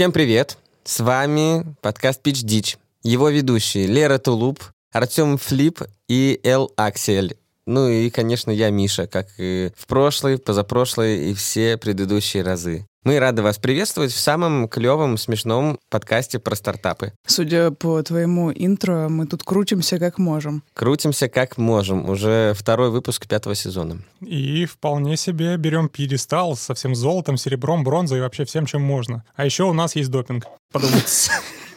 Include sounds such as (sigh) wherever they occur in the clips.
Всем привет! С вами подкаст Pitch Дич. Его ведущие Лера Тулуп, Артем Флип и Эл Аксель. Ну и, конечно, я Миша, как и в прошлый, позапрошлый и все предыдущие разы. Мы рады вас приветствовать в самом клевом, смешном подкасте про стартапы. Судя по твоему интро, мы тут крутимся как можем. Крутимся как можем. Уже второй выпуск пятого сезона. И вполне себе берем пьедестал со всем золотом, серебром, бронзой и вообще всем, чем можно. А еще у нас есть допинг. Подумайте. (laughs)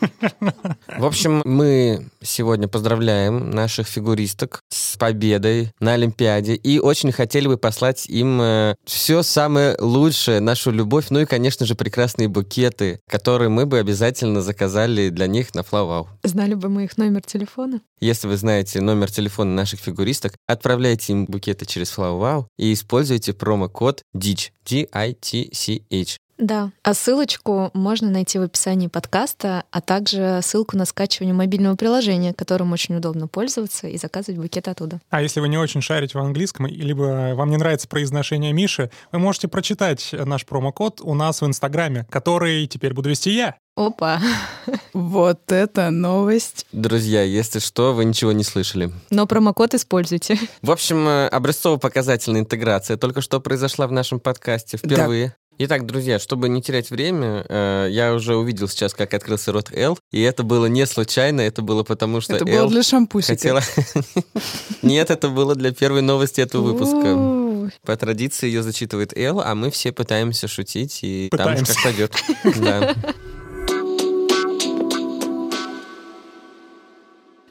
В общем, мы сегодня поздравляем наших фигуристок с победой на Олимпиаде и очень хотели бы послать им э, все самое лучшее, нашу любовь, ну и, конечно же, прекрасные букеты, которые мы бы обязательно заказали для них на Флавау. Знали бы мы их номер телефона? Если вы знаете номер телефона наших фигуристок, отправляйте им букеты через Флавау и используйте промокод DITCH, D-I-T-C-H. Да, а ссылочку можно найти в описании подкаста, а также ссылку на скачивание мобильного приложения, которым очень удобно пользоваться и заказывать букет оттуда. А если вы не очень шарите в английском, либо вам не нравится произношение Миши, вы можете прочитать наш промокод у нас в Инстаграме, который теперь буду вести я. Опа. Вот это новость. Друзья, если что, вы ничего не слышали. Но промокод используйте. В общем, э, образцово-показательная интеграция только что произошла в нашем подкасте впервые. Итак, друзья, чтобы не терять время, э, я уже увидел сейчас, как открылся рот Л, и это было не случайно, это было потому, что Это Эл было для шампусика. хотела... (laughs) Нет, это было для первой новости этого выпуска. По традиции ее зачитывает Эл, а мы все пытаемся шутить, и там уж как пойдет. Да.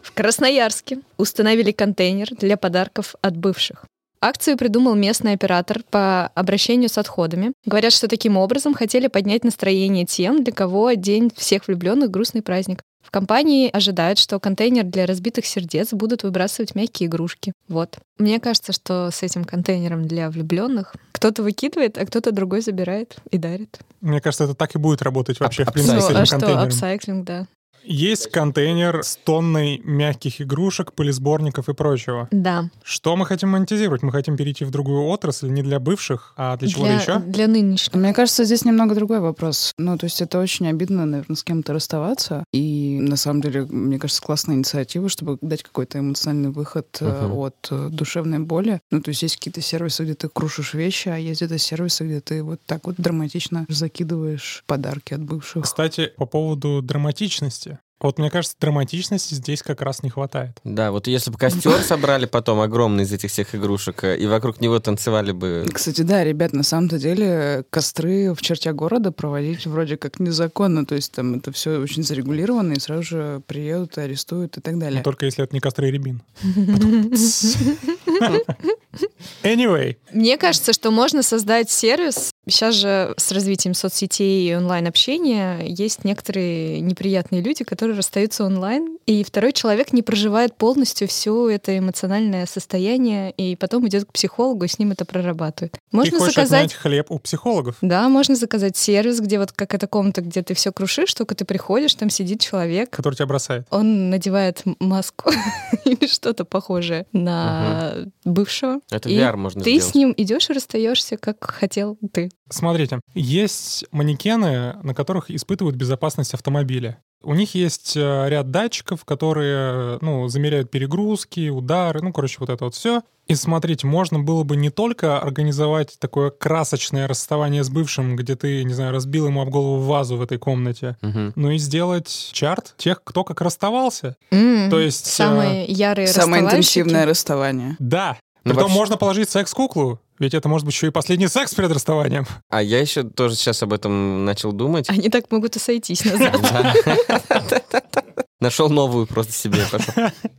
В Красноярске установили контейнер для подарков от бывших. Акцию придумал местный оператор по обращению с отходами. Говорят, что таким образом хотели поднять настроение тем, для кого День всех влюбленных грустный праздник. В компании ожидают, что контейнер для разбитых сердец будут выбрасывать мягкие игрушки. Вот. Мне кажется, что с этим контейнером для влюбленных кто-то выкидывает, а кто-то другой забирает и дарит. Мне кажется, это так и будет работать вообще, А- в принципе, с Ну, этим а что, контейнером. апсайклинг, да. Есть контейнер с тонной мягких игрушек, пылесборников и прочего. Да. Что мы хотим монетизировать? Мы хотим перейти в другую отрасль, не для бывших, а для чего-то Для, еще? для нынешних. Мне кажется, здесь немного другой вопрос. Ну, то есть это очень обидно, наверное, с кем-то расставаться. И на самом деле, мне кажется, классная инициатива, чтобы дать какой-то эмоциональный выход Мгм. от э, душевной боли. Ну, то есть есть какие-то сервисы, где ты крушишь вещи, а есть где-то сервисы, где ты вот так вот драматично закидываешь подарки от бывших. Кстати, по поводу драматичности. Вот мне кажется, драматичности здесь как раз не хватает. Да, вот если бы костер (laughs) собрали потом огромный из этих всех игрушек, э, и вокруг него танцевали бы... Кстати, да, ребят, на самом-то деле костры в черте города проводить вроде как незаконно, то есть там это все очень зарегулировано, и сразу же приедут, арестуют и так Но далее. только если это не костры и рябин. (laughs) (laughs) Anyway, Мне кажется, что можно создать сервис. Сейчас же с развитием соцсетей и онлайн-общения есть некоторые неприятные люди, которые расстаются онлайн, и второй человек не проживает полностью все это эмоциональное состояние, и потом идет к психологу и с ним это прорабатывает. ты Можно хочешь заказать хлеб у психологов? да, можно заказать сервис, где вот как эта комната, где ты все крушишь, только ты приходишь, там сидит человек, который тебя бросает. он надевает маску (laughs) или что-то похожее на бывшего. Это И VR можно Ты сделать. с ним идешь и расстаешься, как хотел ты. Смотрите, есть манекены, на которых испытывают безопасность автомобиля. У них есть э, ряд датчиков, которые, ну, замеряют перегрузки, удары, ну, короче, вот это вот все. И смотрите, можно было бы не только организовать такое красочное расставание с бывшим, где ты, не знаю, разбил ему об голову вазу в этой комнате, Мгм. но и сделать чарт тех, кто как расставался. М, То есть, э, самые ярые Самое интенсивное расставание. Да. Ну, Притом вообще- можно положить секс-куклу, ведь это может быть еще и последний секс перед расставанием. А я еще тоже сейчас об этом начал думать. Они так могут и сойтись назад. (laughs) Нашел новую просто себе.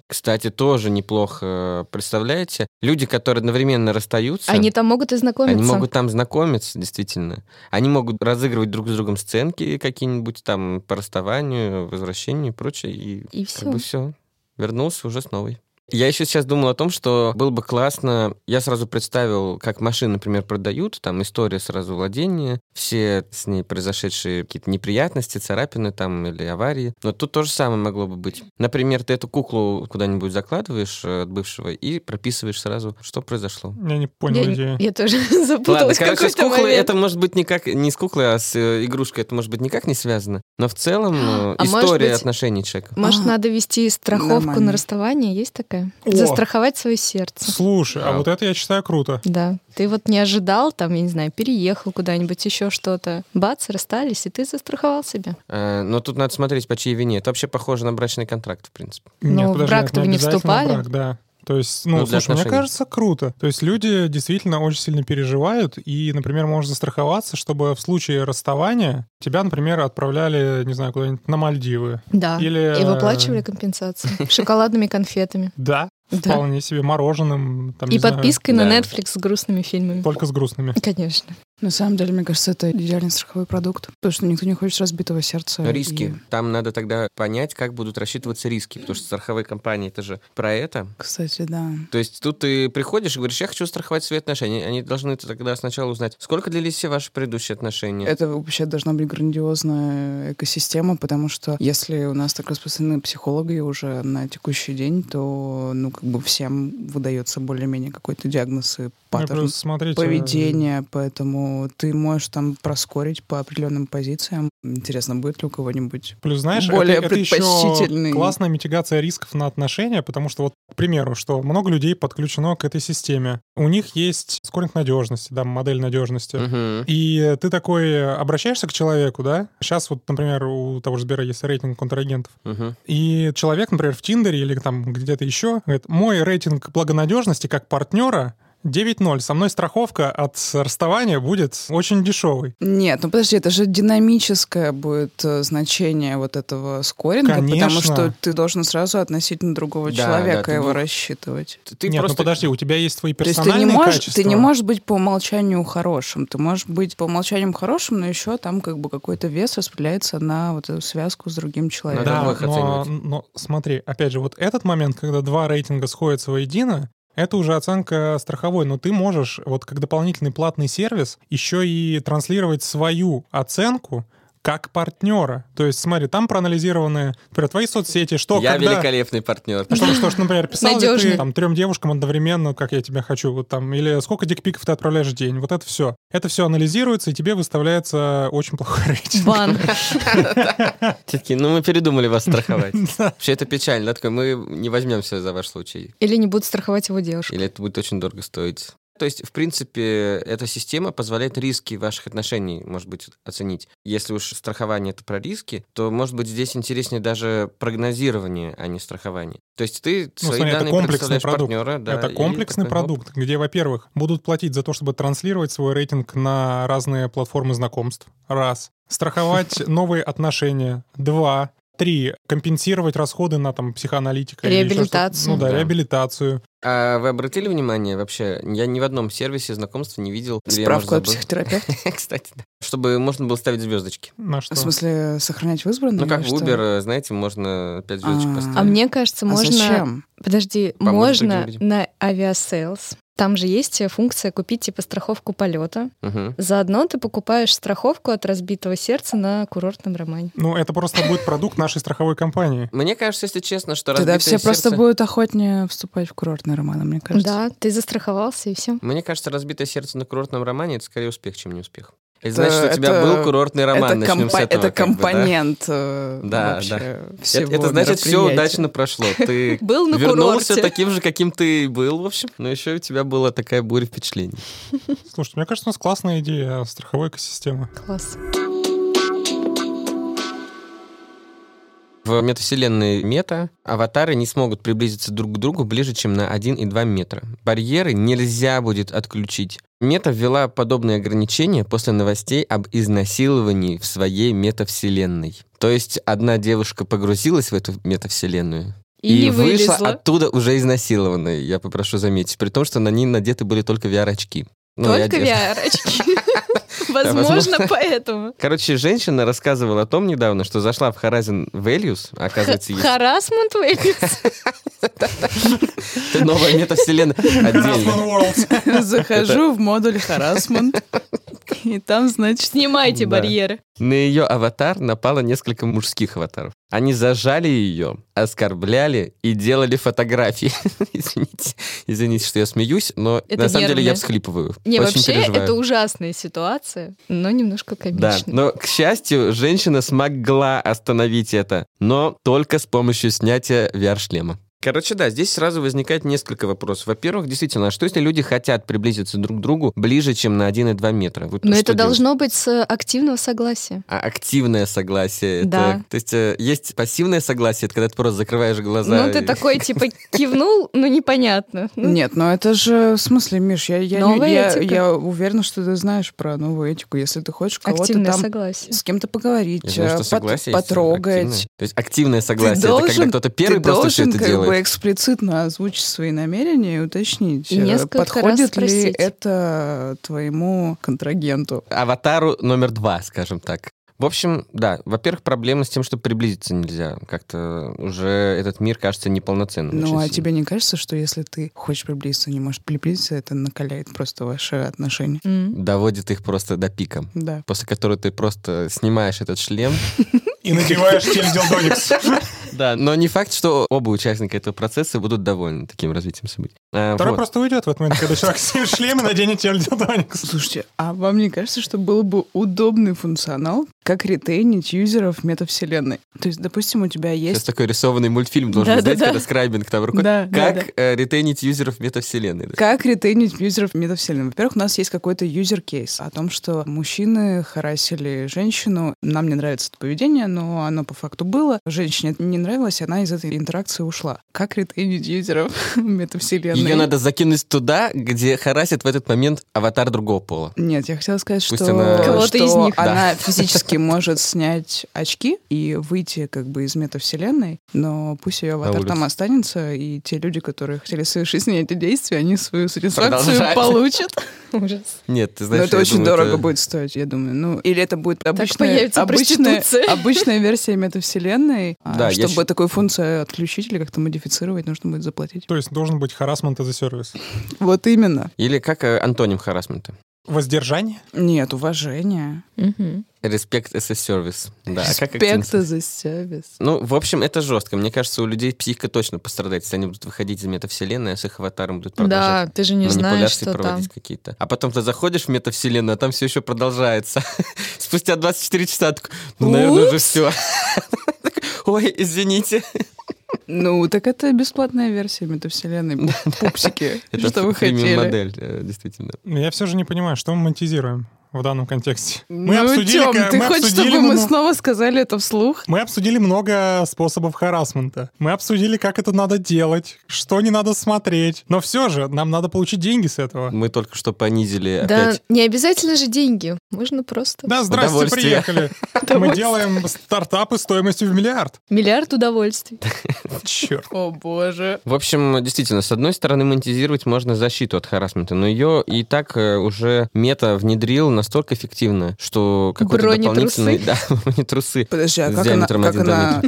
Кстати, тоже неплохо. Представляете? Люди, которые одновременно расстаются, Они там могут и знакомиться. они могут там знакомиться, действительно. Они могут разыгрывать друг с другом сценки какие-нибудь там по расставанию, возвращению и прочее. И, И как все. бы все. Вернулся уже с новой. Я еще сейчас думал о том, что было бы классно, я сразу представил, как машины, например, продают, там история сразу владения, все с ней произошедшие какие-то неприятности, царапины там или аварии. Но тут то же самое могло бы быть. Например, ты эту куклу куда-нибудь закладываешь э, от бывшего и прописываешь сразу, что произошло. Я не понял Я, идею. я тоже (laughs) Ладно, запуталась в короче, с куклой момент. это может быть никак не с куклой, а с э, игрушкой это может быть никак не связано. Но в целом (gasps) э, А может история быть- отношений человека. Может, А, надо вести страховку нормально. на расставание? Есть такая? О! Застраховать свое сердце. Слушай, а вот это я считаю круто. Да. Ты вот не ожидал, там, я не знаю, переехал куда-нибудь, еще что-то. Бац, расстались, и ты застраховал себя. Э, Но тут надо смотреть, по чьей вине. Это вообще похоже на брачный контракт, в принципе. Нет, подожди, брак-то вы не вступали? брак, да. То есть, ну, Ну, слушай, мне отношений. кажется, круто. То есть люди действительно очень сильно переживают, и, например, можешь застраховаться, чтобы в случае расставания тебя, например, отправляли, не знаю, куда-нибудь на Мальдивы. Да. Или... И выплачивали компенсацию (laughs) шоколадными конфетами. Да, Да. вполне себе мороженым. Там, И не знаю, подпиской на да. Netflix с грустными фильмами. только с грустными. Конечно. На самом деле, мне кажется, это идеальный страховой продукт. Потому что никто не хочет разбитого сердца. Риски. И, Там надо тогда понять, как будут рассчитываться риски, потому что страховые компании это же про это. Кстати, да. То есть тут ты приходишь и говоришь, я хочу страховать свои отношения. Они должны тогда сначала узнать, сколько длились все ваши предыдущие отношения. Это вообще должна быть грандиозная экосистема, потому что если у нас так распространены психологи уже на текущий день, то, ну, как бы всем выдается более-менее какой-то диагноз и Ну, паттерн смотрите, поведения, поэтому ты можешь там проскорить по определенным позициям. Интересно, будет ли у кого-нибудь Плюс, знаешь, более это, это еще классная митигация рисков на отношения, потому что вот, к примеру, что много людей подключено к этой системе. У них есть скоринг надежности, да, модель надежности. Мгм. И ты такой обращаешься к человеку, да? Сейчас вот, например, у того же Сбера есть рейтинг контрагентов. Мгм. И человек, например, в Тиндере или там где-то еще, говорит, мой рейтинг благонадежности как партнера 9.0. Со мной страховка от расставания будет очень дешевый. Нет, ну подожди, это же динамическое будет э, значение вот этого скоринга, потому Конечно. что ты должен сразу относительно другого Да, человека да, ты его бу- рассчитывать. Ты, ты Нет, просто... ну подожди, у тебя есть твои То есть ты не, персональные можешь, качества. ты не можешь быть по умолчанию хорошим. Ты можешь быть по умолчанию хорошим, но еще там как бы какой-то вес распределяется на вот эту связку с другим человеком. Да, но, но смотри, опять же, вот этот момент, когда два рейтинга сходятся воедино, это уже оценка страховой, но ты можешь вот как дополнительный платный сервис еще и транслировать свою оценку как партнера. То есть, смотри, там проанализированы, например, твои соцсети, что Я когда... великолепный партнер. Что, что ж, например, писал ли ты там трем девушкам одновременно, как я тебя хочу, вот там, или сколько дикпиков ты отправляешь в день, вот это все. Это все анализируется, и тебе выставляется очень плохой (laughs) рейтинг. Бан. (laughs) Такие, ну мы передумали вас страховать. (laughs) Вообще это печально. да, такой, мы не возьмемся за ваш случай. Или не будут страховать его девушку. Или это будет очень дорого стоить. То есть, в принципе, эта система позволяет риски ваших отношений, может быть, оценить. Если уж страхование это про риски, то, может быть, здесь интереснее даже прогнозирование, а не страхование. То есть ты Ну, свои смотри, это данные комплексный представляешь продукт. партнера, да, это комплексный такой, оп. продукт, где, во-первых, будут платить за то, чтобы транслировать свой рейтинг на разные платформы знакомств. Раз. Страховать (laughs) новые отношения. Два. Три. Компенсировать расходы на там психоаналитика. Реабилитацию. Ну да, Да. реабилитацию. А вы обратили внимание вообще? Я ни в одном сервисе знакомства не видел. Справку от забыл. психотерапевта. (laughs) Кстати, да. Чтобы можно было ставить звездочки. На что? В смысле, сохранять в избранном? Ну, как в что? Uber, знаете, можно 5 звездочек А. поставить. А мне кажется, А можно... зачем? Подожди, можно на Aviasales. Там же есть функция купить типа страховку полета. Мгм. Заодно ты покупаешь страховку от разбитого сердца на курортном романе. Ну, это просто будет продукт нашей страховой компании. Мне кажется, если честно, что Тогда разбитое все просто сердце- будут охотнее вступать в курортные романы, мне кажется. Да, ты застраховался и все. Мне кажется, разбитое сердце на курортном романе это скорее успех, чем не успех. Это, Это- значит, что у тебя это- был курортный роман. это, компо- этого, это как бы, да. компонент э, Да, вообще Это, это значит, все удачно прошло. (laughs) Ты Был на вернулся курорте. таким же, каким ты был, в общем. Но еще у тебя была такая буря впечатлений. Слушайте, мне кажется, у нас классная идея страховой экосистемы. Класс. В метавселенной мета аватары не смогут приблизиться друг к другу ближе, чем на 1 и 2 метра. Барьеры нельзя будет отключить. Мета ввела подобные ограничения после новостей об изнасиловании в своей метавселенной. То есть одна девушка погрузилась в эту метавселенную И, не вышла оттуда уже изнасилованной, я попрошу заметить, при том, что на ней надеты были только VR-очки. Ну, и Только. VR-очки. (laughs) Возможно, поэтому. Короче, женщина рассказывала о том недавно, что зашла в Horizon Values, а оказывается, есть Харасмент Вэллис. Это новая метавселенная отдельно. Захожу в модуль харасмент, и там, значит, Снимайте барьеры. На ее аватар напало несколько мужских аватаров. Они зажали ее, оскорбляли и делали фотографии. (laughs) Извините, извините, что я смеюсь, но Это на самом деле я всхлипываю. Не, Очень вообще, переживаю. это ужасная ситуация, но немножко Да, комичная. но, к счастью, женщина смогла остановить это, но только с помощью снятия VR-шлема. Короче, да, здесь сразу возникает несколько вопросов. Во-первых, действительно, а что если люди хотят приблизиться друг к другу ближе, чем на 1,2 метра? Вот Но это делать? должно быть с активного согласия. А активное согласие. это- Да. то есть э, есть пассивное согласие, это когда ты просто закрываешь глаза. Ну, ты и- такой, (laughs) типа, кивнул, ну, непонятно. Ну, Нет, но это же, в смысле, Миш, я, я, я, я уверена, что ты знаешь про новую этику. Если ты хочешь кого-то там согласие. с кем-то поговорить, э, пот- потрогать. активное. То есть активное Ты согласие, это когда должен- кто-то первый ты просто все должен это как делает. эксплицитно озвучить свои намерения и уточнить, несколько подходит ли спросить. это твоему контрагенту. Аватару номер два, скажем так. В общем, да, во-первых, проблема с тем, что приблизиться нельзя. Как-то уже этот мир кажется неполноценным. Ну, а сильно. тебе не кажется, что если ты хочешь приблизиться, не можешь приблизиться, это накаляет просто ваши отношения? М. Доводит их просто до пика. Да. После которого ты просто снимаешь этот шлем. (laughs) И надеваешь теледилдоникс. (laughs) Да, но не факт, что оба участника этого процесса будут довольны таким развитием событий. А, Второй вот. просто уйдет в этот момент, когда человек снимет шлем и наденет теледилдоникс. Слушайте, а вам не кажется, что был бы удобный функционал, как ретейнить юзеров метавселенной? То есть, допустим, у тебя Сейчас есть... такой рисованный мультфильм должен быть, Да-да-да. знаете, когда скрайбинг там рукой. Да, да, Как э, ретейнить юзеров метавселенной. да. Как ретейнить юзеров метавселенной? Во-первых, у нас есть какой-то user case о том, что мужчины харасили женщину. Нам не нравится это поведение, но оно по факту было. Женщине не нравилось, и она из этой интеракции ушла. Как ретейнить юзеров (laughs) метавселенной? Ее надо закинуть туда, где харасит в этот момент аватар другого пола. Нет, я хотела сказать, Пусть что, она- Кого-то что из них. она физически (laughs) может снять очки и выйти как бы из метавселенной, но пусть ее аватар там останется, и те люди, которые хотели совершить с ней эти действия, они свою сатисфакцию Продолжать. получат. (laughs) (laughs) Ужас. Нет, ты Но знаешь, это я очень думаю, дорого это- будет стоить, я думаю. Ну, или это будет обычная, обычная, обычная версия метавселенной. (laughs) а Да, я чтобы щ- такую функцию отключить или как-то модифицировать, нужно будет заплатить. То есть должен быть харасмент as a сервис. (laughs) Вот именно. Или как э, антоним харасмента? Воздержание? Нет, уважение. Мгм. Respect as a service. Да, а как Респект активно- за сервис. Ну, в общем, это жестко. Мне кажется, у людей психика точно пострадает, если они будут выходить из метавселенной, а с их аватаром будут продолжать Да, ты же не знаешь, манипуляции что там. проводить какие-то. А потом ты заходишь в метавселенную, а там все еще продолжается. (laughs) Спустя 24 часа такой, ну, наверное, уже все. (laughs) Ой, извините. Ну, так это бесплатная версия метавселенной. (laughs) Пуп- Пупсики. Что вы хотели? модель, э, действительно. Но я все же не понимаю, что мы монетизируем в данном контексте. Мы ну, обсудили, Тём, ка- ты мы хочешь, обсудили чтобы мы снова сказали это вслух? Мы обсудили много способов харасмента. Мы обсудили, как это надо делать, что не надо смотреть. Но все же, нам надо получить деньги с этого. Мы только что понизили Да, опять. не обязательно же деньги. Можно просто Да, здрасте, приехали. (laughs) Мы делаем стартапы стоимостью в миллиард. миллиард удовольствий. (laughs) Черт. О, боже. В общем, действительно, с одной стороны, монетизировать можно защиту от харасмента, но ее и так э, уже мета внедрил настолько эффективно, что какой-то дополнительный... (laughs) Да, бронетрусы. Подожди, а С как она... Как она...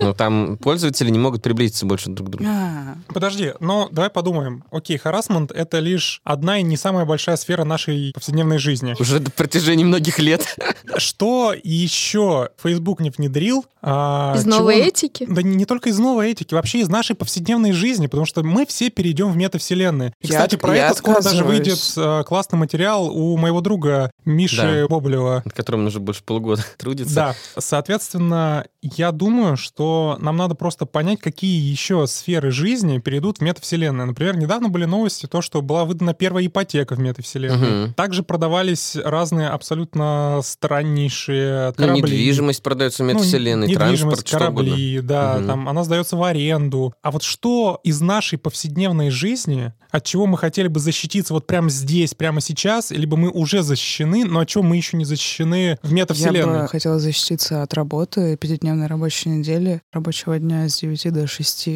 Но там пользователи не могут приблизиться больше друг к другу. А, Подожди, но давай подумаем. Окей, харасмент — это лишь одна и не самая большая сфера нашей повседневной жизни. Уже на протяжении многих лет. (laughs) Что еще Facebook не внедрил? а, Из чего новой он- этики? Да не, не только из новой этики, вообще из нашей повседневной жизни, потому что мы все перейдем в метавселенные. И, Я кстати, от- про я это скоро даже выйдет э, классный материал у моего друга Миши Да. Боблева. над которым нужно больше полугода (laughs) трудиться. Да, соответственно, я думаю, что нам надо просто понять, какие еще сферы жизни перейдут в метавселенную. Например, недавно были новости, то, что была выдана первая ипотека в метавселенной. Мгм. Также продавались разные абсолютно страннейшие Ну, корабли. недвижимость продается в Ну, метавселенной, недвижимость, транспорт, корабли, да, Мгм. там она сдается в аренду. А вот что из нашей повседневной жизни, от чего мы хотели бы защититься вот прямо здесь, прямо сейчас, либо мы уже защищены, защищены, но что мы еще не защищены в Я метавселенной? бы хотела защититься от работы, пятидневной рабочей недели, рабочего дня с 9 до 6,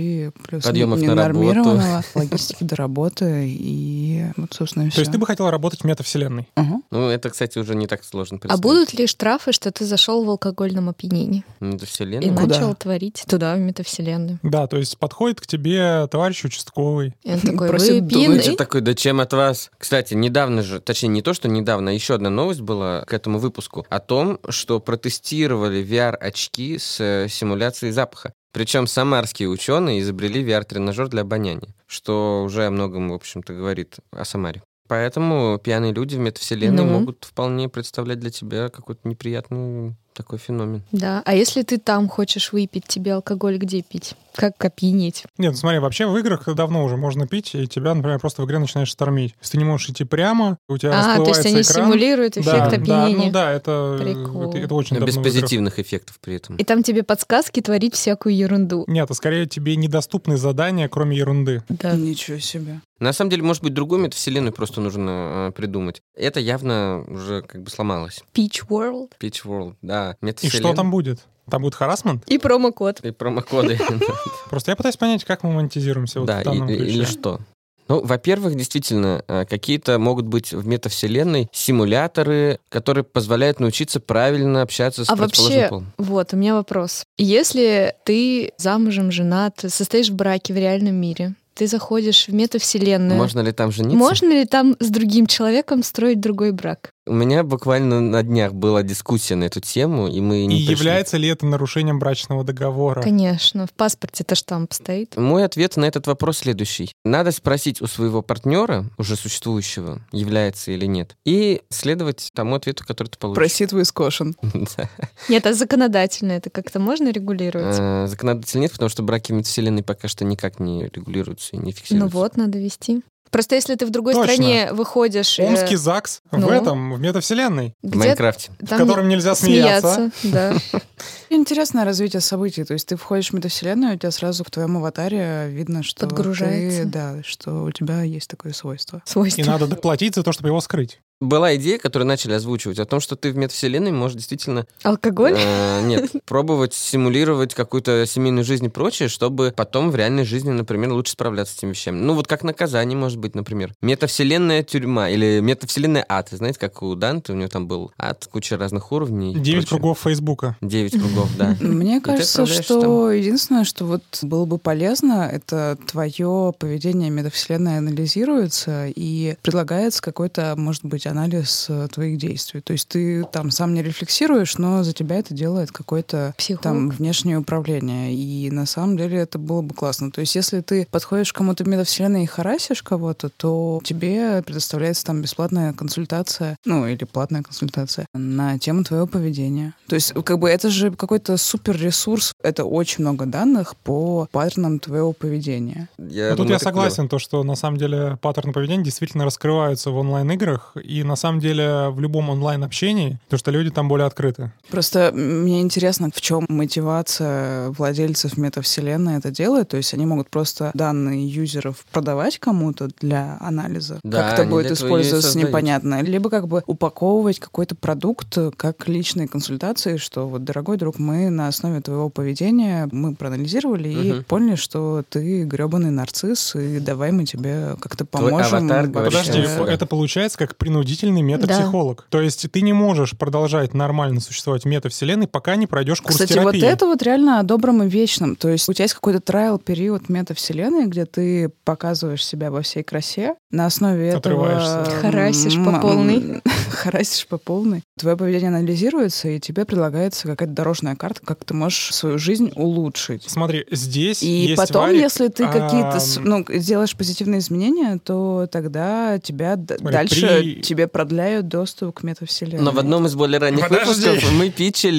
плюс Подъемов на ненормированного, (laughs) логистики до работы и вот, собственно, и То есть ты бы хотела работать в метавселенной? Ага. Ну, это, кстати, уже не так сложно А будут ли штрафы, что ты зашел в алкогольном опьянении это и. Куда? начал творить туда, в метавселенную? Да, то есть подходит к тебе товарищ участковый. И он (laughs) такой, Просит вы пьяны? такой, да чем от вас? Кстати, недавно же, точнее, не то, что недавно, а еще одна новость была к этому выпуску о том, что протестировали VR-очки с э, симуляцией запаха. Причем самарские ученые изобрели VR-тренажер для обоняния, что уже о многом, в общем-то, говорит о Самаре. Поэтому пьяные люди в метавселенной Ну? могут вполне представлять для тебя какой-то неприятный такой феномен. Да, а если ты там хочешь выпить, тебе алкоголь где пить? Как опьянеть? Нет, ну смотри, вообще в играх давно уже можно пить, и тебя, например, просто в игре начинаешь штормить. Если ты не можешь идти прямо, у тебя А, то есть они экран. симулируют эффект да, опьянения. Да, ну да, это, Прикол. это, это очень Но без давно играх. позитивных эффектов при этом. И там тебе подсказки творить всякую ерунду. Нет, а скорее тебе недоступны задания, кроме ерунды. Да. Ничего себе. На самом деле, может быть, другую метавселенную просто нужно э, придумать. Это явно уже как бы сломалось. Peach World. Pitch World, да. И Метавселенная. что там будет? Там будет харасмент? И промокод. И промокоды. (laughs) Просто я пытаюсь понять, как мы монетизируемся вот Да, в данном и- ключе. или что. Ну, во-первых, действительно, э, какие-то могут быть в метавселенной симуляторы, которые позволяют научиться правильно общаться с А вообще, полом. вот, у меня вопрос. Если ты замужем, женат, состоишь в браке в реальном мире, ты заходишь в метавселенную, Можно ли там жениться? можно ли там с другим человеком строить другой брак? У меня буквально на днях была дискуссия на эту тему, и мы И не пришли. является ли это нарушением брачного договора? Конечно, в паспорте-то штамп стоит. Мой ответ на этот вопрос следующий. Надо спросить у своего партнера, уже существующего, является или нет, и следовать тому ответу, который ты получишь. Проси твой скошен. (laughs) Да. Нет, а законодательно это как-то можно регулировать? Э, Законодателя нет, потому что браки в метавселенной пока что никак не регулируются и не Ну фиксируются. вот, надо вести. Просто если ты в другой Точно. стране выходишь... э, Омский ЗАГС в ну? этом, в метавселенной, В Майнкрафте. в котором нельзя смеяться. да. (laughs) Интересное развитие событий. То есть ты входишь в метавселенную, у тебя сразу в твоем аватаре видно, что Подгружается. ты, да, что у тебя есть такое свойство. И Свойства. надо доплатить за то, чтобы его скрыть. Была идея, которую начали озвучивать, о том, что ты в метавселенной можешь действительно... Алкоголь? э, нет, (laughs) пробовать симулировать какую-то семейную жизнь и прочее, чтобы потом в реальной жизни, например, лучше справляться с этими вещами. Ну вот как наказание, может быть, например. Метавселенная тюрьма или метавселенная ад. Знаете, как у Данте, у него там был ад, куча разных уровней. и Девять кругов Фейсбука. Девять кругов, да. Мне кажется, что единственное, что вот было бы полезно, это твое поведение метавселенной анализируется и предлагается какой-то, может быть, анализ э, твоих действий. То есть ты там сам не рефлексируешь, но за тебя это делает какой-то Психолог. там внешнее управление. И на самом деле это было бы классно. То есть если ты подходишь к кому-то в метавселенной и харасишь кого-то, то тебе предоставляется там бесплатная консультация, ну или платная консультация на тему твоего поведения. То есть как бы это же какой-то супер ресурс. Это очень много данных по паттернам твоего поведения. Я Ну, тут думаю, я это согласен, то, что на самом деле паттерны поведения действительно раскрываются в онлайн-играх, и на самом деле в любом онлайн-общении, то, что люди там более открыты. Просто мне интересно, в чем мотивация владельцев метавселенной это делать. То есть они могут просто данные юзеров продавать кому-то для анализа. Да, как это будет использоваться, непонятно. Либо как бы упаковывать какой-то продукт как личные консультации, что вот, дорогой друг, мы на основе твоего поведения мы проанализировали и Мгм. поняли, что ты гребаный нарцисс, и давай мы тебе как-то Твой поможем. аватар вообще. говорит, Подожди, что- это получается как принудительный метапсихолог. То есть ты не можешь продолжать нормально существовать в метавселенной, пока не пройдешь курс Кстати, терапии. вот это вот реально о добром и вечном. То есть у тебя есть какой-то трайл-период метавселенной, где ты показываешь себя во всей красе. На основе этого... (laughs) Харасишь по полной. Харасишь по полной. Твое поведение анализируется, и тебе предлагается какая-то дорожная карта, как ты можешь свою жизнь улучшить. Смотри, здесь И есть потом, варик, если ты какие-то ну, сделаешь позитивные изменения, то тогда тебя Смотри, дальше при- тебе продляют доступ к метавселенной. Но в одном из более ранних Подожди. выпусков мы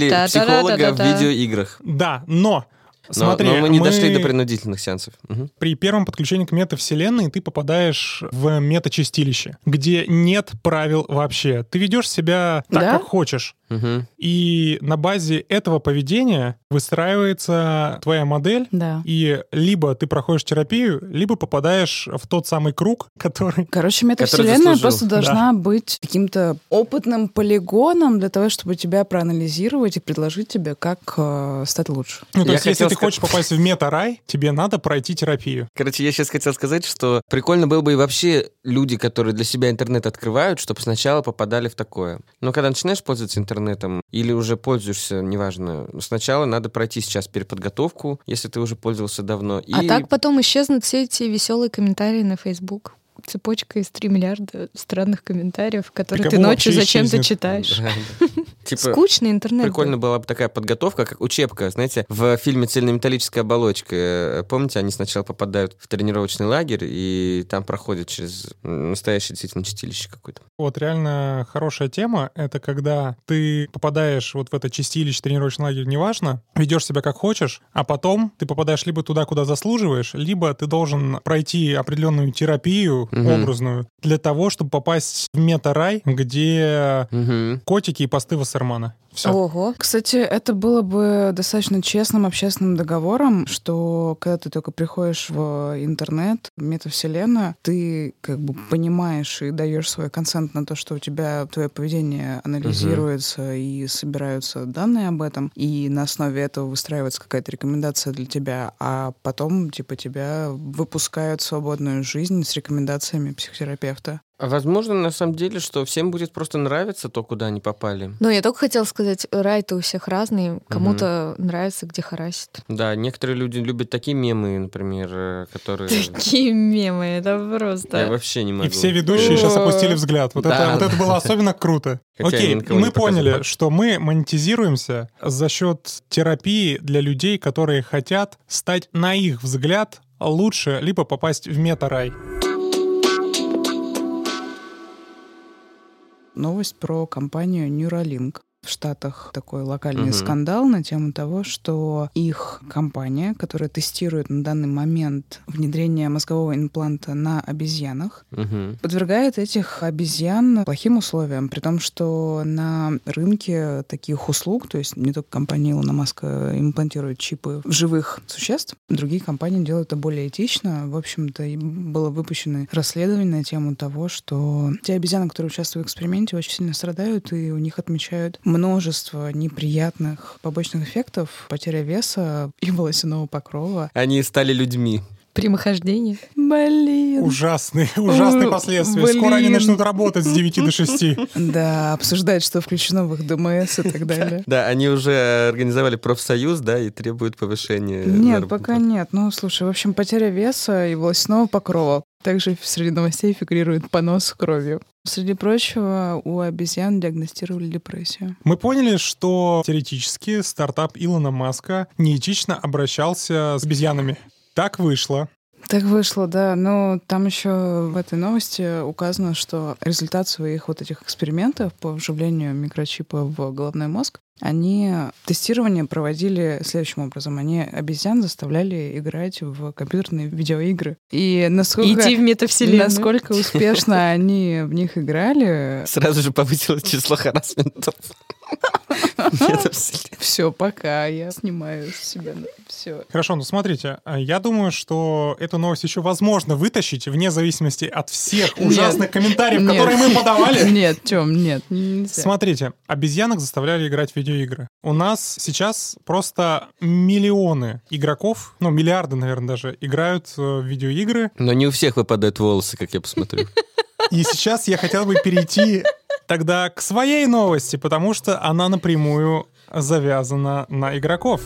Да-да-да-да-да-да. психолога в видеоиграх. Да, но Но, Смотри, но мы не мы- дошли до принудительных сеансов. Мгм. При первом подключении к метавселенной ты попадаешь в метачистилище, где нет правил вообще. Ты ведешь себя так, Да? как хочешь. Мгм. И на базе этого поведения выстраивается твоя модель, Да. и либо ты проходишь терапию, либо попадаешь в тот самый круг, (laughs) который... Короче, метавселенная просто должна быть каким-то опытным полигоном для того, чтобы тебя проанализировать и предложить тебе, как э, стать лучше. Ну, то Я есть, если хотел ты хочешь попасть в мета-рай, тебе надо пройти терапию. Короче, я сейчас хотел сказать, что прикольно было бы и вообще люди, которые для себя интернет открывают, чтобы сначала попадали в такое. Но когда начинаешь пользоваться интернетом или уже пользуешься, неважно, сначала надо пройти сейчас переподготовку, если ты уже пользовался давно. И... А так потом исчезнут все эти веселые комментарии на Facebook. Цепочка из 3 миллиарда странных комментариев, которые ты ночью зачем-то читаешь. Да, да. Типа, Скучный интернет. Прикольно был. была бы такая подготовка, как учебка. Знаете, в фильме «Цельнометаллическая оболочка», э, помните, они сначала попадают в тренировочный лагерь, и там проходят через настоящее действительно чистилище какое-то. Вот реально хорошая тема — это когда ты попадаешь вот в это чистилище, тренировочный лагерь, неважно, ведешь себя как хочешь, а потом ты попадаешь либо туда, куда заслуживаешь, либо ты должен пройти определенную терапию Мгм. образную для того, чтобы попасть в мета-рай, где Мгм. котики и посты Вассермана. Все. Ого. Кстати, это было бы достаточно честным общественным договором, что когда ты только приходишь в интернет, в метавселенную, ты как бы понимаешь и даешь свой консент на то, что у тебя твое поведение анализируется и собираются данные об этом, и на основе этого выстраивается какая-то рекомендация для тебя, а потом, типа, тебя выпускают в свободную жизнь с рекомендациями психотерапевта. А возможно, на самом деле, что всем будет просто нравиться то, куда они попали. Ну, я только хотела сказать, рай-то у всех разный. Кому-то нравится, где харасит. Да, некоторые люди любят такие мемы, например, э, которые... Такие мемы, это Я просто... вообще не могу. И все ведущие сейчас опустили взгляд. Вот, Да, это, вот это было особенно круто. (laughs) Хотя я Окей, мы поняли, показывал. что мы монетизируемся за счет терапии для людей, которые хотят стать, на их взгляд, лучше, либо попасть в мета-рай. Новость про компанию Neuralink. В Штатах такой локальный Мгм. скандал на тему того, что их компания, которая тестирует на данный момент внедрение мозгового импланта на обезьянах, Мгм. подвергает этих обезьян плохим условиям, при том, что на рынке таких услуг, то есть не только компания Илона Маска имплантирует чипы в живых существ, другие компании делают это более этично. В общем-то, было выпущено расследование на тему того, что те обезьяны, которые участвуют в эксперименте, очень сильно страдают, и у них отмечают множество неприятных побочных эффектов, потеря веса и волосяного покрова. Они стали людьми. Прямохождение. Блин. Ужасные, ужасные последствия. Скоро они блин. начнут работать с 9 до 6. (laughs) Да, обсуждать, что включено в их ДМС и так далее. Да, они уже организовали профсоюз, да, и требуют повышения Нет, пока нет. Ну, слушай, в общем, потеря веса и волосяного покрова. Также среди новостей фигурирует понос кровью. Среди прочего, у обезьян диагностировали депрессию. Мы поняли, что теоретически стартап Илона Маска неэтично обращался с обезьянами. Так вышло. Так вышло, да. Но там еще в этой новости указано, что результат своих вот этих экспериментов по вживлению микрочипа в головной мозг, они тестирование проводили следующим образом. Они обезьян заставляли играть в компьютерные видеоигры. И насколько... Идти в метавселенную. Насколько успешно они в них играли. Сразу же повысилось число харасментов. Все, пока я снимаю с себя все. Хорошо, ну смотрите, а я думаю, что эту новость еще возможно вытащить, вне зависимости от всех ужасных комментариев, которые мы подавали. (laughs) Нет, Тём, нет. Смотрите, обезьянок заставляли играть в видеоигры. У нас сейчас просто миллионы игроков, ну, миллиарды, наверное, даже, играют э, в видеоигры. Но не у всех выпадают волосы, как я посмотрю. И сейчас я хотел бы перейти тогда к своей новости, потому что она напрямую завязана на игроков.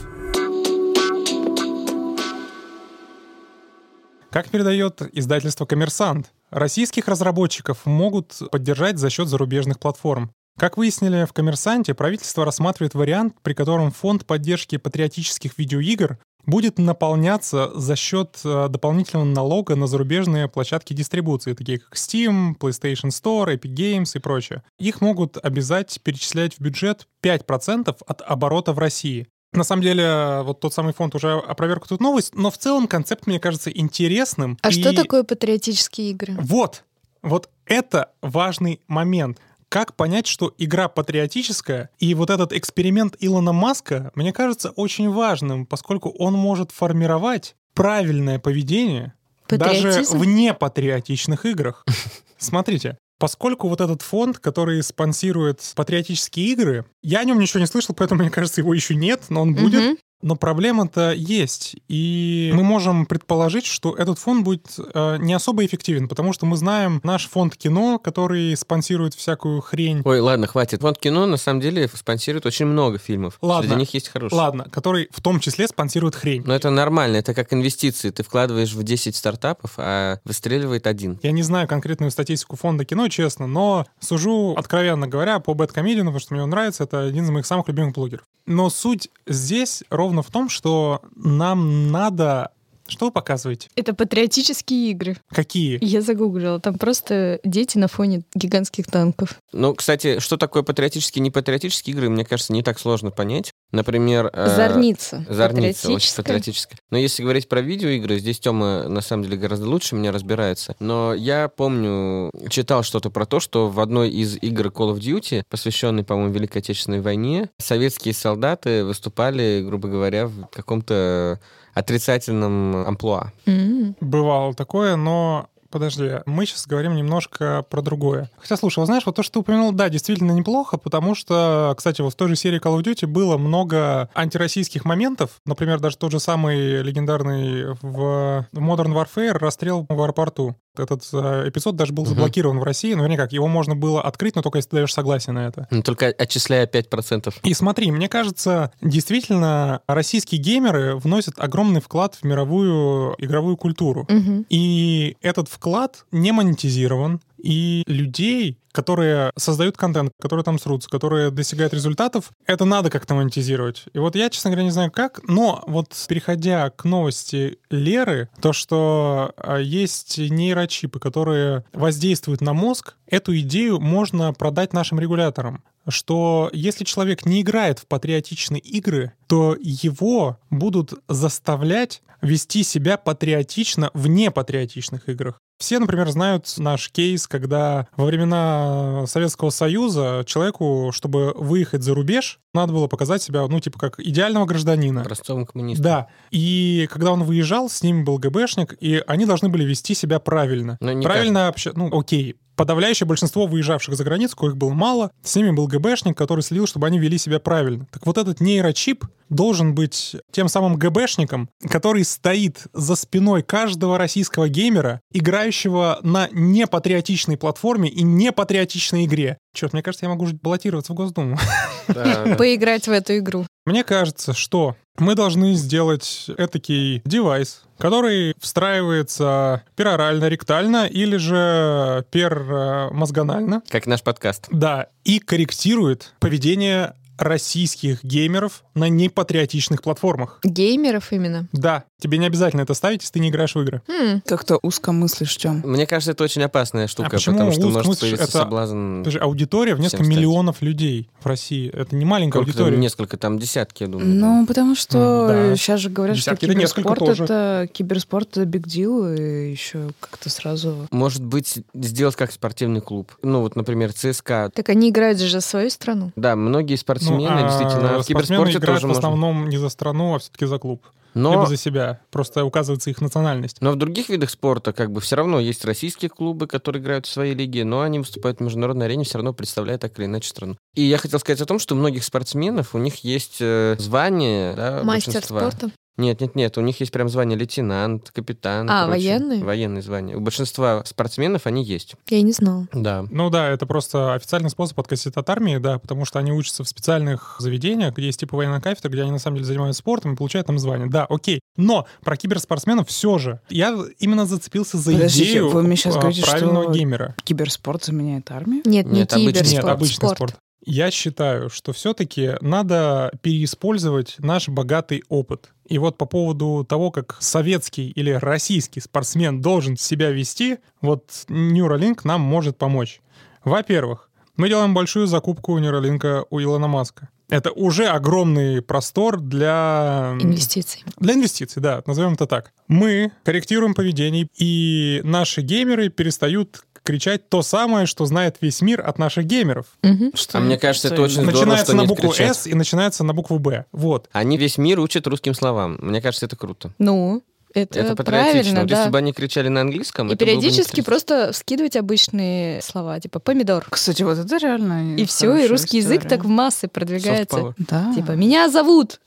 Как передает издательство «Коммерсант», российских разработчиков могут поддержать за счет зарубежных платформ. Как выяснили в «Коммерсанте», правительство рассматривает вариант, при котором фонд поддержки патриотических видеоигр будет наполняться за счет э, дополнительного налога на зарубежные площадки дистрибуции, такие как Steam, PlayStation Store, Epic Games и прочее. Их могут обязать перечислять в бюджет 5% от оборота в России. На самом деле, вот тот самый фонд уже опроверг тут новость, но в целом концепт, мне кажется, интересным. А И что такое патриотические игры? Вот, вот это важный момент. Как понять, что игра патриотическая, и вот этот эксперимент Илона Маска, мне кажется, очень важным, поскольку он может формировать правильное поведение даже в непатриотичных играх. (laughs) Смотрите, поскольку вот этот фонд, который спонсирует патриотические игры, я о нем ничего не слышал, поэтому, мне кажется, его еще нет, но он будет. Мгм. Но проблема-то есть. И мы можем предположить, что этот фонд будет э, не особо эффективен, потому что мы знаем наш фонд кино, который спонсирует всякую хрень. Ой, ладно, хватит. Фонд кино на самом деле спонсирует очень много фильмов. Ладно. Среди них есть хорошие. Ладно, который в том числе спонсирует хрень. Но это нормально, это как инвестиции. Ты вкладываешь в 10 стартапов, а выстреливает один. Я не знаю конкретную статистику фонда кино, честно, но сужу, откровенно говоря, по Бэткомедиану, потому что мне он нравится, это один из моих самых любимых блогеров. Но суть здесь ровно в том, что нам надо... Что вы показываете? Это патриотические игры. Какие? Я загуглила. Там просто дети на фоне гигантских танков. Ну, кстати, что такое патриотические и непатриотические игры, мне кажется, не так сложно понять. Например... э, Зорница. Зорница, очень Патриотическая. Но если говорить про видеоигры, здесь Тёма на самом деле гораздо лучше меня разбирается. Но я помню, читал что-то про то, что в одной из игр Call of Duty, посвященной, по-моему, Великой Отечественной войне, советские солдаты выступали, грубо говоря, в каком-то отрицательном амплуа. М. Бывало такое, но Подожди, мы сейчас говорим немножко про другое. Хотя, слушай, вот знаешь, вот то, что ты упомянул, да, действительно неплохо, потому что, кстати, вот в той же серии Call of Duty было много антироссийских моментов. Например, даже тот же самый легендарный в Modern Warfare расстрел в аэропорту. Этот э, эпизод даже был Мгм. заблокирован в России, но вернее как, его можно было открыть, но только если ты даешь согласие на это. Ну, Только отчисляя 5%. И смотри, мне кажется, действительно, российские геймеры вносят огромный вклад в мировую игровую культуру. Мгм. И этот вклад не монетизирован, и людей, которые создают контент, которые там срутся, которые достигают результатов, это надо как-то монетизировать. И вот я, честно говоря, не знаю как, но вот переходя к новости Леры, то, что а, есть нейрочипы, которые воздействуют на мозг, эту идею можно продать нашим регуляторам что если человек не играет в патриотичные игры, то его будут заставлять вести себя патриотично в непатриотичных играх. Все, например, знают наш кейс, когда во времена Советского Союза человеку, чтобы выехать за рубеж, надо было показать себя, ну, типа, как идеального гражданина. Образцовым коммунистом. Да. И когда он выезжал, с ним был ГБшник, и они должны были вести себя правильно. Но не правильно вообще, ну, окей. Подавляющее большинство выезжавших за границу, коих было мало, с ними был ГБшник, который следил, чтобы они вели себя правильно. Так вот этот нейрочип должен быть тем самым ГБшником, который стоит за спиной каждого российского геймера, играющего на непатриотичной платформе и непатриотичной игре. Черт, мне кажется, я могу баллотироваться в Госдуму. (laughs) Да, да. Поиграть в эту игру. Мне кажется, что мы должны сделать этакий девайс, который встраивается перорально, ректально или же пермозгонально. Как наш подкаст. Да, и корректирует поведение российских геймеров на непатриотичных платформах. Геймеров именно. Да, тебе не обязательно это ставить, если ты не играешь в игры. М, Как-то узко мыслишь, Тём. Мне кажется, это очень опасная штука, А почему потому что узко может мыслишь? появиться Это- соблазн... Это же аудитория в несколько миллионов людей в России. Это не маленькая Сколько там? аудитория. Несколько, там десятки, я думаю. Ну, потому что Мгм, да. сейчас же говорят, Десятки, что да киберспорт тоже. это киберспорт это биг дил, и еще как-то сразу. Может быть, сделать как спортивный клуб. Ну, вот, например, ЦСКА. Так они играют же за свою страну. Да, многие спортсмены Ну, а действительно в киберспорте играют тоже в можно. основном не за страну, а все-таки за клуб. Но, Либо за себя. Просто указывается их национальность. но в других видах спорта как бы все равно есть российские клубы, которые играют в своей лиге, но они выступают в международной арене, все равно представляя так или иначе страну. И я хотел сказать о том, что у многих спортсменов, у них есть э, звание, да, Мастер большинства. спорта. Нет, нет, нет, у них есть прям звание лейтенант, капитан. А, прочее. военные? Военные звания. У большинства спортсменов они есть. Я и не знала. Да. Ну да, это просто официальный способ откосить от армии, да, потому что они учатся в специальных заведениях, где есть типа военная кафедра, где они на самом деле занимаются спортом и получают там звание. Да, окей. Но про киберспортсменов все же. Я именно зацепился за Подождите, идею вы мне щас а, говорите, правильного что- геймера. Киберспорт заменяет армию? Нет, не Нет, обычный- киберспорт. Нет, обычный спорт. спорт. Я считаю, что все-таки надо переиспользовать наш богатый опыт. И вот по поводу того, как советский или российский спортсмен должен себя вести, вот Neuralink нам может помочь. Во-первых, мы делаем большую закупку Neuralink у Илона Маска. Это уже огромный простор для... Инвестиций. Для инвестиций, да, назовем это так. Мы корректируем поведение, и наши геймеры перестают кричать то самое, что знает весь мир от наших геймеров. Мгм. А мне кажется, это очень здорово, начинается что на букву кричат. «С» и начинается на букву «Б». Вот. Они весь мир учат русским словам. Мне кажется, это круто. Ну, это, Это патриотично. правильно, да. если бы они кричали на английском, И это было бы периодически интересно. просто скидывать обычные слова, типа помидор. Кстати, вот это реально И все, и русский язык история. так в массы продвигается. Да. Типа, меня зовут.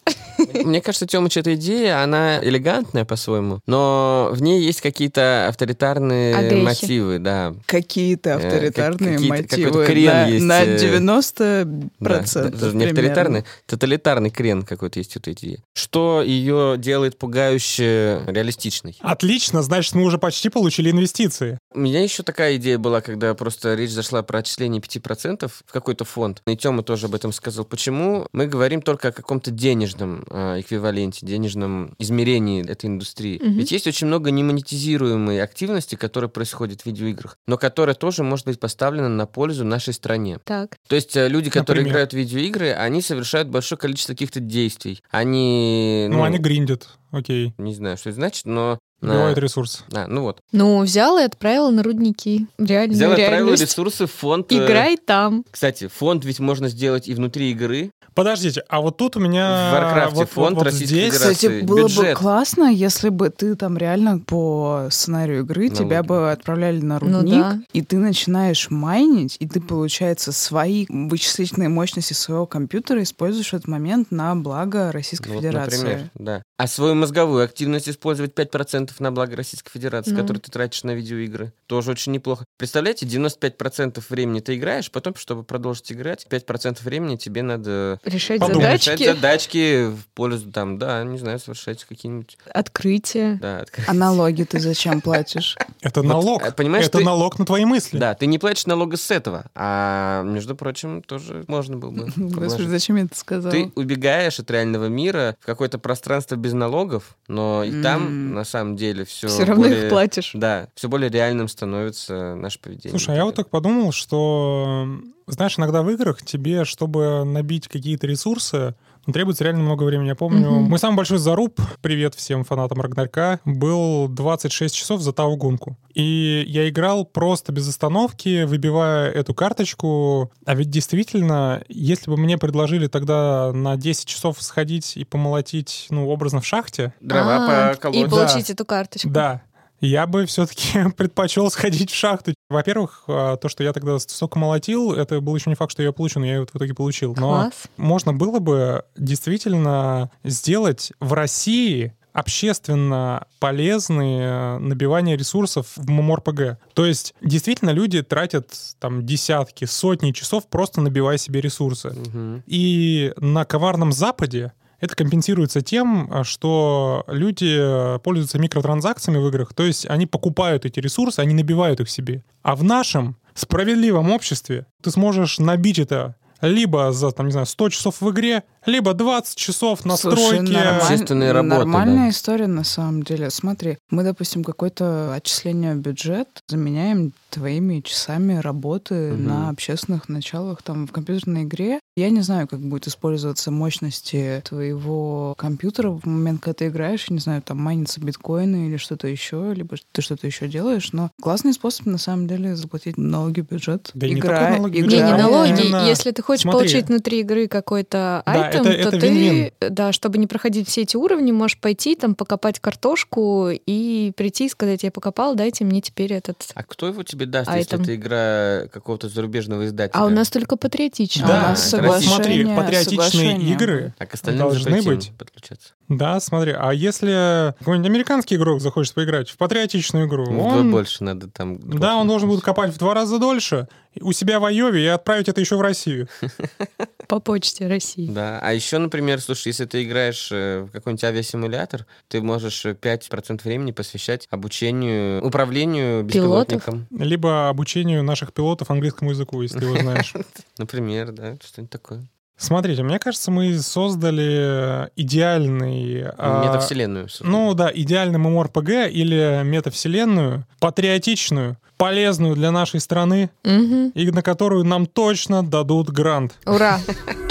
Мне кажется, Тёмыч, эта идея, она элегантная по-своему, но в ней есть какие-то авторитарные Огрехи. мотивы, да. Какие-то Э, авторитарные какие-то- мотивы какой-то крен на, есть, на э, 90 Да, процентов даже не авторитарный, тоталитарный крен какой-то есть у этой идеи. Что ее делает пугающе реалистичной? Отлично, значит, мы уже почти получили инвестиции. У меня еще такая идея была, когда просто речь зашла про отчисление 5% в какой-то фонд. И Тёма тоже об этом сказал. Почему мы говорим только о каком-то денежном э, эквиваленте, денежном измерении этой индустрии? Мгм. Ведь есть очень много немонетизируемой активности, которая происходит в видеоиграх, но которая тоже может быть поставлена на пользу нашей стране. Так. То есть э, люди, которые Например? играют в видеоигры, они совершают большое количество каких-то действий. Они... Ну, они гриндят, окей. Не знаю, что это значит, но... на- Убивают ресурс. А, ну вот. Ну, взял и отправил на рудники. Реальную Взял, отправил реальность. ресурсы в фонд. э, Играй там. Кстати, фонд ведь можно сделать и внутри игры. Подождите, а вот тут у меня... В Варкрафте вот, фонд вот, вот Российской здесь... Федерации. Кстати, было бы бюджет. классно, если бы ты там реально по сценарию игры Налоги. тебя бы отправляли на Ну рудник, да. и ты начинаешь майнить, и ты, получается, свои вычислительные мощности своего компьютера используешь в этот момент на благо Российской Ну, вот, Федерации. например, да. А свою мозговую активность использовать 5% на благо Российской Федерации, Ну. которую ты тратишь на видеоигры, тоже очень неплохо. Представляете, 95% времени ты играешь, потом, чтобы продолжить играть, 5% времени тебе надо Решать Подумать. решать задачки, задачки в пользу, там, да, не знаю, совершать какие-нибудь... открытия. Да, отк- А налоги ты зачем платишь? (laughs) Это налог. э, понимаешь, это налог на твои мысли. Да, ты не платишь налога с этого, а, между прочим, тоже можно было бы (laughs) Господи, зачем я это сказала? Ты убегаешь от реального мира в какое-то пространство без налогов, но и там на самом деле все. Все равно их платишь. Да, все более реальным становится наше поведение. Слушай, а я вот так подумал, что, знаешь, иногда в играх тебе, чтобы набить какие-то ресурсы, требуется реально много времени. Я помню, Мгм. мой самый большой заруб, привет всем фанатам Рагнарка, был 26 часов за Таугунку. И я играл просто без остановки, выбивая эту карточку. А ведь действительно, если бы мне предложили тогда на 10 часов сходить и помолотить, ну, образно в шахте, Дрова А, по И колоде. получить эту карточку. да. Я бы все-таки (laughs) предпочел сходить в шахту. Во-первых, а, то, что я тогда столько молотил, это был еще не факт, что я получу, но я ее вот в итоге получил. Но Класс. можно было бы действительно сделать в России общественно полезные набивания ресурсов в MMORPG. То есть действительно люди тратят там десятки, сотни часов просто набивая себе ресурсы. Мгм. И на коварном Западе это компенсируется тем, а, что люди э, пользуются микротранзакциями в играх, то есть они покупают эти ресурсы, они набивают их себе. А в нашем справедливом обществе ты сможешь набить это либо за, там, не знаю, 100 часов в игре, либо 20 часов на Слушай, стройке. нормаль- Общественные работы, Нормальная да. история на самом деле. Смотри, мы, допустим, какое-то отчисление в бюджет заменяем твоими часами работы Мгм. на общественных началах там в компьютерной игре. Я не знаю, как будет использоваться мощности твоего компьютера в момент, когда ты играешь, я не знаю, там майнится биткоины или что-то еще, либо ты что-то еще делаешь, но классный способ на самом деле заплатить налоги в бюджет. Да не Игра- только налоги игра- Не, не Да, налоги. именно- Если ты хочешь смотри. получить внутри игры какой-то Да, айтем, это- это то ты, вин-вин. да, чтобы не проходить все эти уровни, можешь пойти там покопать картошку и прийти и сказать, я покопал, дайте мне теперь этот. А кто его тебе даст, А если это- это игра какого-то зарубежного издателя? А у нас только патриотично. А Да, у нас это Россия. соглашение, смотри, патриотичные соглашение игры А к остальным должны быть. подключаться. Да, смотри, а если какой-нибудь американский игрок захочет поиграть в патриотичную игру, Вдвое он, больше надо там... да, он должен будет копать в два раза дольше у себя в Айове и отправить это еще в Россию. (laughs) По почте России. Да, а еще, например, слушай, если ты играешь э, в какой-нибудь авиасимулятор, ты можешь э, 5% времени посвящать обучению, управлению Пилотов? беспилотником. Либо обучению наших пилотов английскому языку, если ты его знаешь. (laughs) Например, да, что-нибудь такое. Смотрите, мне кажется, мы создали идеальный... а, Метавселенную. собственно. Ну да, идеальный MMORPG или метавселенную, патриотичную, полезную для нашей страны, Мгм. и на которую нам точно дадут грант. Ура! (laughs)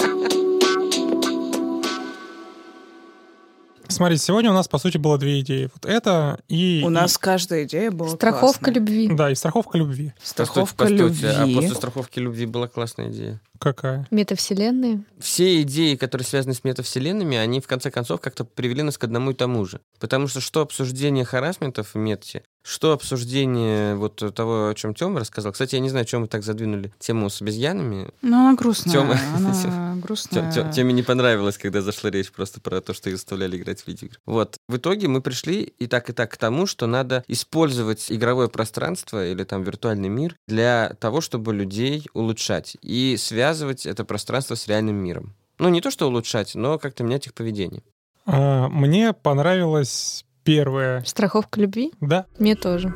Смотри, сегодня у нас, по сути, было две идеи. Вот это и... У нас каждая идея была Страховка классная. любви. Да, и страховка любви. Страховка Постойте, любви. постойте, А после страховки любви была классная идея. Какая? Метавселенные. Все идеи, которые связаны с метавселенными, они в конце концов как-то привели нас к одному и тому же. Потому что что обсуждение харасментов в мете, что обсуждение вот того, о чем Тёма рассказал. Кстати, я не знаю, чем мы так задвинули тему с обезьянами. Ну, она грустная. Тёма. Она (laughs) грустная. Тё- Тё- Теме не понравилось, когда зашла речь просто про то, что их заставляли играть в видеоигры. Вот. В итоге мы пришли и так, и так к тому, что надо использовать игровое пространство или там виртуальный мир для того, чтобы людей улучшать и связывать это пространство с реальным миром. Ну, не то, что улучшать, но как-то менять их поведение. А, мне понравилось первое. Страховка любви? Да, Мне тоже.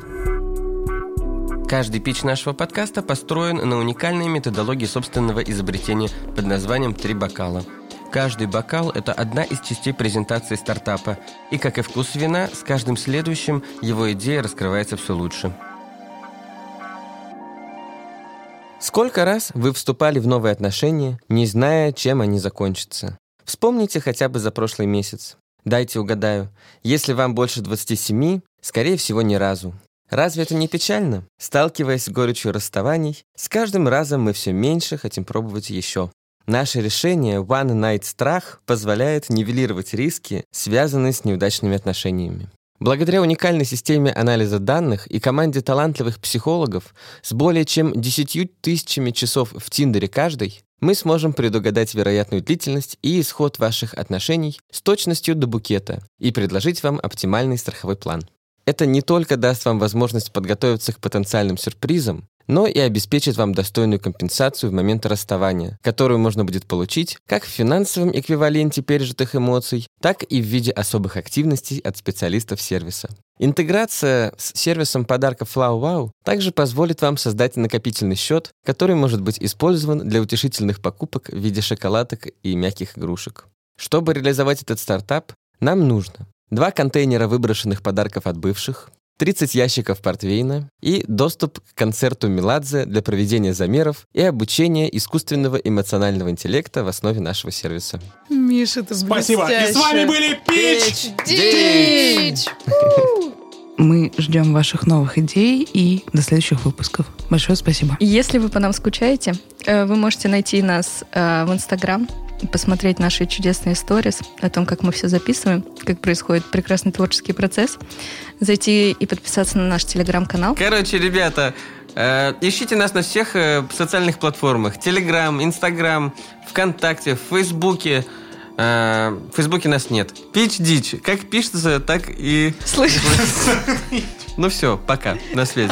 Каждый пич нашего подкаста построен на уникальной методологии собственного изобретения под названием «Три бокала». Каждый бокал – это одна из частей презентации стартапа, и, как и вкус вина, с каждым следующим его идея раскрывается все лучше. Сколько раз вы вступали в новые отношения, не зная, чем они закончатся? Вспомните хотя бы за прошлый месяц. Дайте угадаю. Если вам больше 27, скорее всего, ни разу. Разве это не печально? Сталкиваясь с горечью расставаний, с каждым разом мы все меньше хотим пробовать еще. Наше решение One Night Страх позволяет нивелировать риски, связанные с неудачными отношениями. Благодаря уникальной системе анализа данных и команде талантливых психологов с более чем 10 тысячами часов в Тиндере каждый, мы сможем предугадать вероятную длительность и исход ваших отношений с точностью до букета и предложить вам оптимальный страховой план. Это не только даст вам возможность подготовиться к потенциальным сюрпризам, но и обеспечит вам достойную компенсацию в момент расставания, которую можно будет получить как в финансовом эквиваленте пережитых эмоций, так и в виде особых активностей от специалистов сервиса. Интеграция с сервисом подарков FlowWow также позволит вам создать накопительный счет, который может быть использован для утешительных покупок в виде шоколадок и мягких игрушек. Чтобы реализовать этот стартап, нам нужно два контейнера выброшенных подарков от бывших, 30 ящиков портвейна и доступ к концерту Меладзе для проведения замеров и обучения искусственного эмоционального интеллекта в основе нашего сервиса. Миша, ты спасибо. И с вами были Пич! Дичь! Мы ждем ваших новых идей и до следующих выпусков. Большое спасибо. Если вы по нам скучаете, э, вы можете найти нас э, в Инстаграм, посмотреть наши чудесные сторис о том, как мы все записываем, как происходит прекрасный творческий процесс, зайти и подписаться на наш телеграм-канал. Короче, ребята, э, ищите нас на всех э, социальных платформах. Телеграм, Инстаграм, ВКонтакте, в Фейсбуке. Э, в Фейсбуке нас нет. Пич дичь. Как пишется, так и... Слышишь? (laughs) Ну все, пока. На связи.